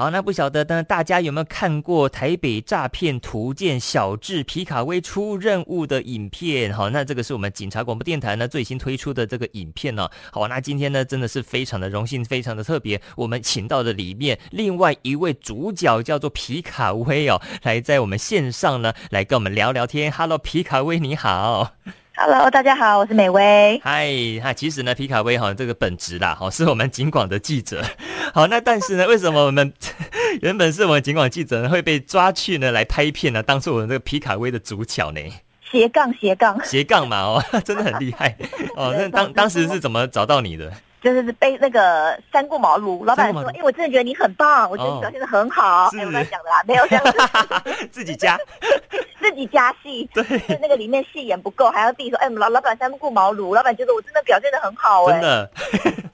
好，那不晓得呢，大家有没有看过台北诈骗图鉴小智皮卡威出任务的影片？好，那这个是我们警察广播电台呢最新推出的这个影片呢。好，那今天呢真的是非常的荣幸，非常的特别，我们请到的里面另外一位主角叫做皮卡威哦，来在我们线上呢来跟我们聊聊天。Hello，皮卡威你好。Hello，大家好，我是美薇。嗨，哈，其实呢，皮卡威哈这个本职啦，哈，是我们警广的记者。好，那但是呢，为什么我们 原本是我们警广记者呢，会被抓去呢来拍片呢？当做我们这个皮卡威的主角呢？斜杠斜杠斜杠嘛，哦，真的很厉害哦。那当当时是怎么找到你的？就是被那个三顾茅庐，老板说：“哎、欸，我真的觉得你很棒，我觉得你表现的很好。哦”哎、欸，我乱讲的啦，没有这样子，自己加，自己加戏。对，那个里面戏演不够，还要自己说：“哎、欸，老老板三顾茅庐，老板觉得我真的表现的很好。”哎，真的。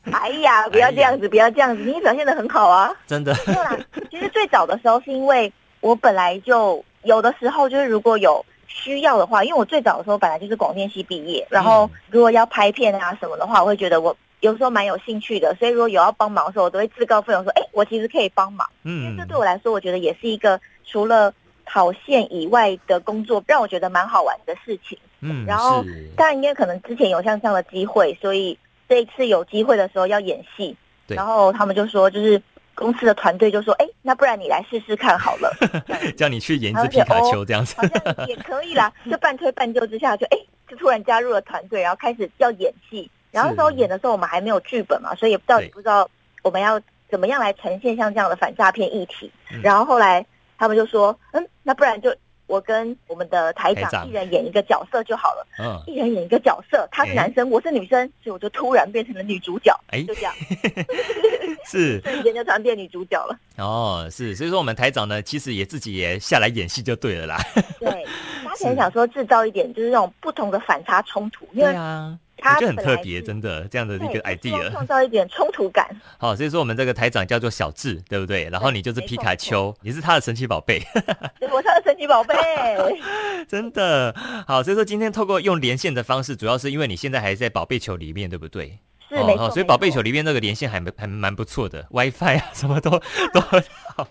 哎呀，不要这样子，不要这样子，你表现的很好啊，真的。没有啦，其实最早的时候是因为我本来就有的时候就是如果有需要的话，因为我最早的时候本来就是广电系毕业，然后如果要拍片啊什么的话，我会觉得我。有时候蛮有兴趣的，所以如果有要帮忙的时候，我都会自告奋勇说：“哎、欸，我其实可以帮忙。”嗯，因为这对我来说，我觉得也是一个除了跑线以外的工作，让我觉得蛮好玩的事情。嗯，然后当然因为可能之前有像这样的机会，所以这一次有机会的时候要演戏，对然后他们就说，就是公司的团队就说：“哎、欸，那不然你来试试看好了，叫你去演一只皮卡丘这样子，好像也可以啦。”就半推半就之下，就哎、欸，就突然加入了团队，然后开始要演戏。然后那时候演的时候，我们还没有剧本嘛，所以到底不知道我们要怎么样来呈现像这样的反诈骗议题。然后后来他们就说，嗯，那不然就我跟我们的台长一人演一个角色就好了。嗯，一人演一个角色，他是男生，我是女生，所以我就突然变成了女主角。哎，就这样，是 瞬间就突然变女主角了。哦，是，所以说我们台长呢，其实也自己也下来演戏就对了啦。对，他可能想说制造一点就是那种不同的反差冲突，因为啊。他就很特别，真的这样的一个 idea，创造一点冲突感。好，所以说我们这个台长叫做小智，对不对？然后你就是皮卡丘，你是他的神奇宝贝。我是他的神奇宝贝，真的好。所以说今天透过用连线的方式，主要是因为你现在还在宝贝球里面，对不对？是没错。所以宝贝球里面那个连线还还蛮不错的，WiFi 啊什么都都很好。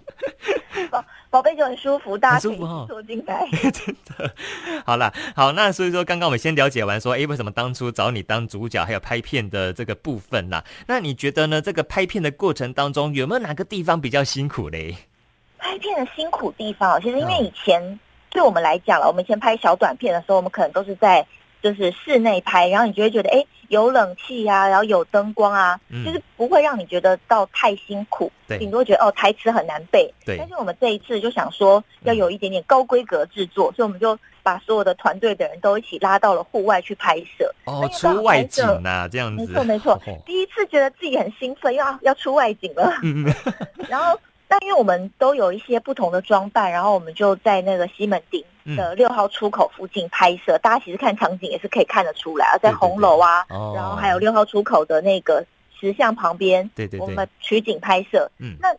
宝贝就很舒服，大家可以坐进来。真的，好了，好，那所以说，刚刚我们先了解完说，哎，为什么当初找你当主角，还有拍片的这个部分啦？那你觉得呢？这个拍片的过程当中，有没有哪个地方比较辛苦嘞？拍片的辛苦地方，其实因为以前对我们来讲了，我们以前拍小短片的时候，我们可能都是在。就是室内拍，然后你就会觉得，哎，有冷气啊，然后有灯光啊，嗯、就是不会让你觉得到太辛苦，对顶多觉得哦，台词很难背。对。但是我们这一次就想说，要有一点点高规格制作，嗯、所以我们就把所有的团队的人都一起拉到了户外去拍摄。哦，出外景啊，这样子。没错，没错。哦、第一次觉得自己很兴奋，要要出外景了。嗯。然后。但因为我们都有一些不同的装扮，然后我们就在那个西门町的六号出口附近拍摄。嗯、大家其实看场景也是可以看得出来啊，在红楼啊，对对对，然后还有六号出口的那个石像旁边，对对对，我们取景拍摄。嗯，那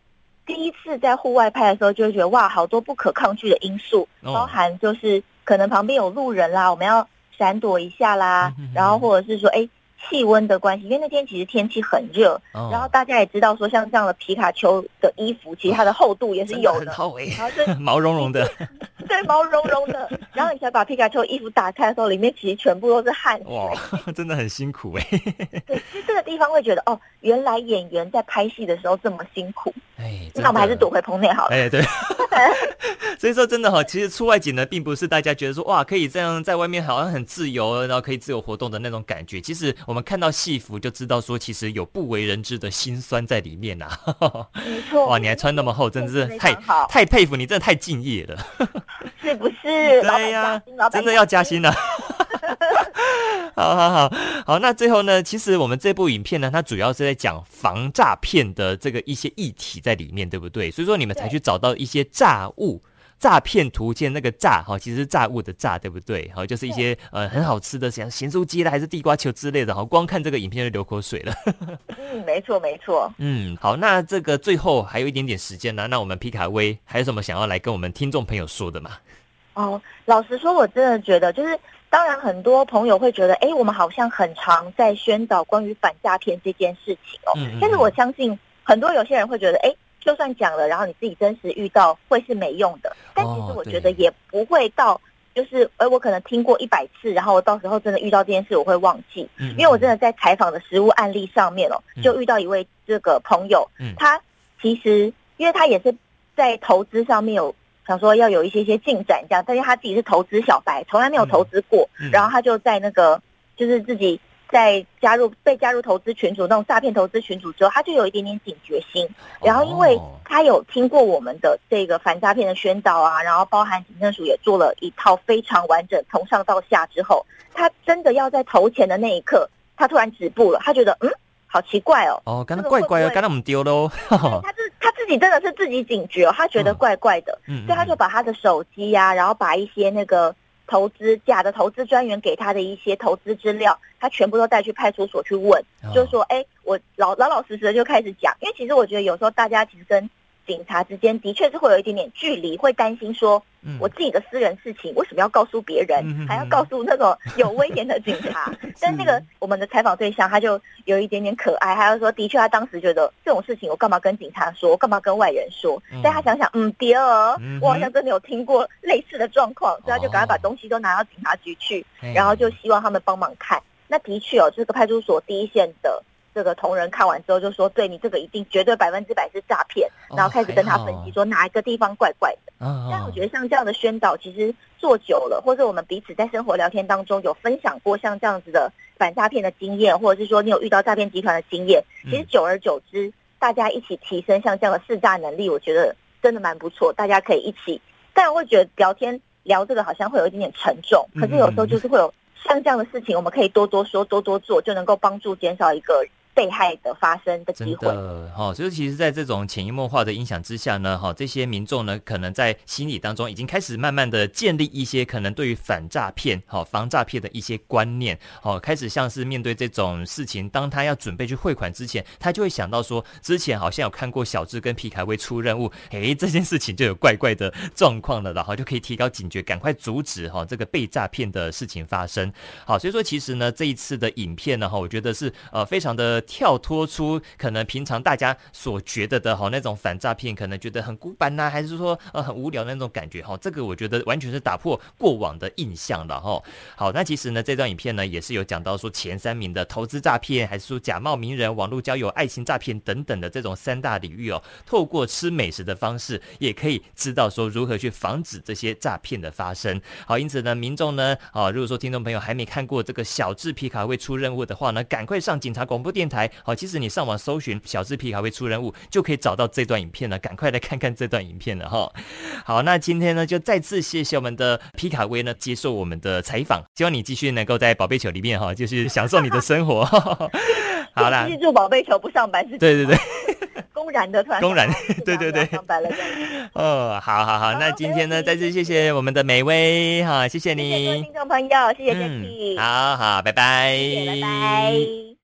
第一次在户外拍的时候，就会觉得哇，好多不可抗拒的因素，哦、包含就是可能旁边有路人啦，我们要闪躲一下啦，嗯、哼哼然后或者是说，哎。气温的关系，因为那天其实天气很热，哦、然后大家也知道说，像这样的皮卡丘的衣服，其实它的厚度也是有的，的然后是 毛茸茸的，对，毛茸茸的。然后你才把皮卡丘衣服打开的时候，里面其实全部都是汗水，哇，真的很辛苦哎。对，其实这个地方会觉得，哦，原来演员在拍戏的时候这么辛苦。哎，那我们还是躲回棚内好了。哎，对。所以说真的哈，其实出外景呢，并不是大家觉得说哇，可以这样在外面好像很自由，然后可以自由活动的那种感觉。其实我们看到戏服就知道说，其实有不为人知的辛酸在里面呐、啊。没错。哇，你还穿那么厚，真的是太太佩服你，真的太敬业了。是不是？对呀，真的要加薪了。好好好好，那最后呢，其实我们这部影片呢，它主要是在讲防诈骗的这个一些议题在里面，对不对？所以说你们才去找到一些诈物、诈骗图鉴，那个诈哈，其实是诈物的诈，对不对？好，就是一些呃很好吃的，像咸酥鸡啦，还是地瓜球之类的，好，光看这个影片就流口水了。嗯，没错没错。嗯，好，那这个最后还有一点点时间呢，那我们皮卡威还有什么想要来跟我们听众朋友说的吗？哦，老实说，我真的觉得就是。当然，很多朋友会觉得，哎，我们好像很常在宣导关于反诈骗这件事情哦。嗯嗯。但是我相信，很多有些人会觉得，哎，就算讲了，然后你自己真实遇到会是没用的。但其实我觉得也不会到，就是哎，我可能听过一百次，然后我到时候真的遇到这件事，我会忘记。嗯，因为我真的在采访的实物案例上面哦，就遇到一位这个朋友，嗯，他其实因为他也是在投资上面有想说要有一些些进展这样，但是他自己是投资小白，从来没有投资过，然后他就在那个就是自己。在加入被加入投资群组那种诈骗投资群组之后，他就有一点点警觉心。然后，因为他有听过我们的这个反诈骗的宣导啊，然后包含警政署也做了一套非常完整，从上到下之后，他真的要在投钱的那一刻，他突然止步了。他觉得，嗯，好奇怪哦。哦，刚刚怪怪哦，刚刚我们丢喽。他是他自己真的是自己警觉哦，他觉得怪怪的，嗯，所以他就把他的手机呀、啊，然后把一些那个。投资假的投资专员给他的一些投资资料，他全部都带去派出所去问，就说，哎，我老老老实实的就开始讲，因为其实我觉得有时候大家其实跟。警察之间的确是会有一点点距离，会担心说，我自己的私人事情为什么要告诉别人，还要告诉那种有威严的警察？但那个我们的采访对象他就有一点点可爱，他就说，的确他当时觉得这种事情我干嘛跟警察说，我干嘛跟外人说？但他想想，嗯，第二，我好像真的有听过类似的状况，所以他就赶快把东西都拿到警察局去，然后就希望他们帮忙看。那的确哦，这个派出所第一线的。这个同仁看完之后就说：“对你这个一定绝对百分之百是诈骗。”然后开始跟他分析说哪一个地方怪怪的。但我觉得像这样的宣导，其实做久了，或者我们彼此在生活聊天当中有分享过像这样子的反诈骗的经验，或者是说你有遇到诈骗集团的经验，其实久而久之，大家一起提升像这样的试诈能力，我觉得真的蛮不错。大家可以一起，但我会觉得聊天聊这个好像会有一点点沉重，可是有时候就是会有像这样的事情，我们可以多多说，多多做，就能够帮助减少一个。被害的发生的机的哈，所以其实，在这种潜移默化的影响之下呢，哈，这些民众呢，可能在心理当中已经开始慢慢的建立一些可能对于反诈骗、哈防诈骗的一些观念，哦，开始像是面对这种事情，当他要准备去汇款之前，他就会想到说，之前好像有看过小智跟皮凯威出任务，诶，这件事情就有怪怪的状况了，然后就可以提高警觉，赶快阻止哈这个被诈骗的事情发生。好，所以说其实呢，这一次的影片呢，哈，我觉得是呃非常的。跳脱出可能平常大家所觉得的哈那种反诈骗，可能觉得很古板呐，还是说呃很无聊的那种感觉哈，这个我觉得完全是打破过往的印象了哈。好，那其实呢这段影片呢也是有讲到说前三名的投资诈骗，还是说假冒名人、网络交友、爱情诈骗等等的这种三大领域哦，透过吃美食的方式，也可以知道说如何去防止这些诈骗的发生。好，因此呢民众呢啊，如果说听众朋友还没看过这个小智皮卡会出任务的话呢，赶快上警察广播电台。好，其实你上网搜寻“小智皮卡会出任务”，就可以找到这段影片了。赶快来看看这段影片了哈。好，那今天呢，就再次谢谢我们的皮卡威呢接受我们的采访。希望你继续能够在宝贝球里面哈，就是享受你的生活。好啦，记住宝贝球不上班是？对对对，公然的团，公然，对对对，上班了。哦，好好好，那今天呢，再次谢谢我们的美薇哈，谢谢你，谢谢听众朋友，谢谢好好，拜拜，拜拜。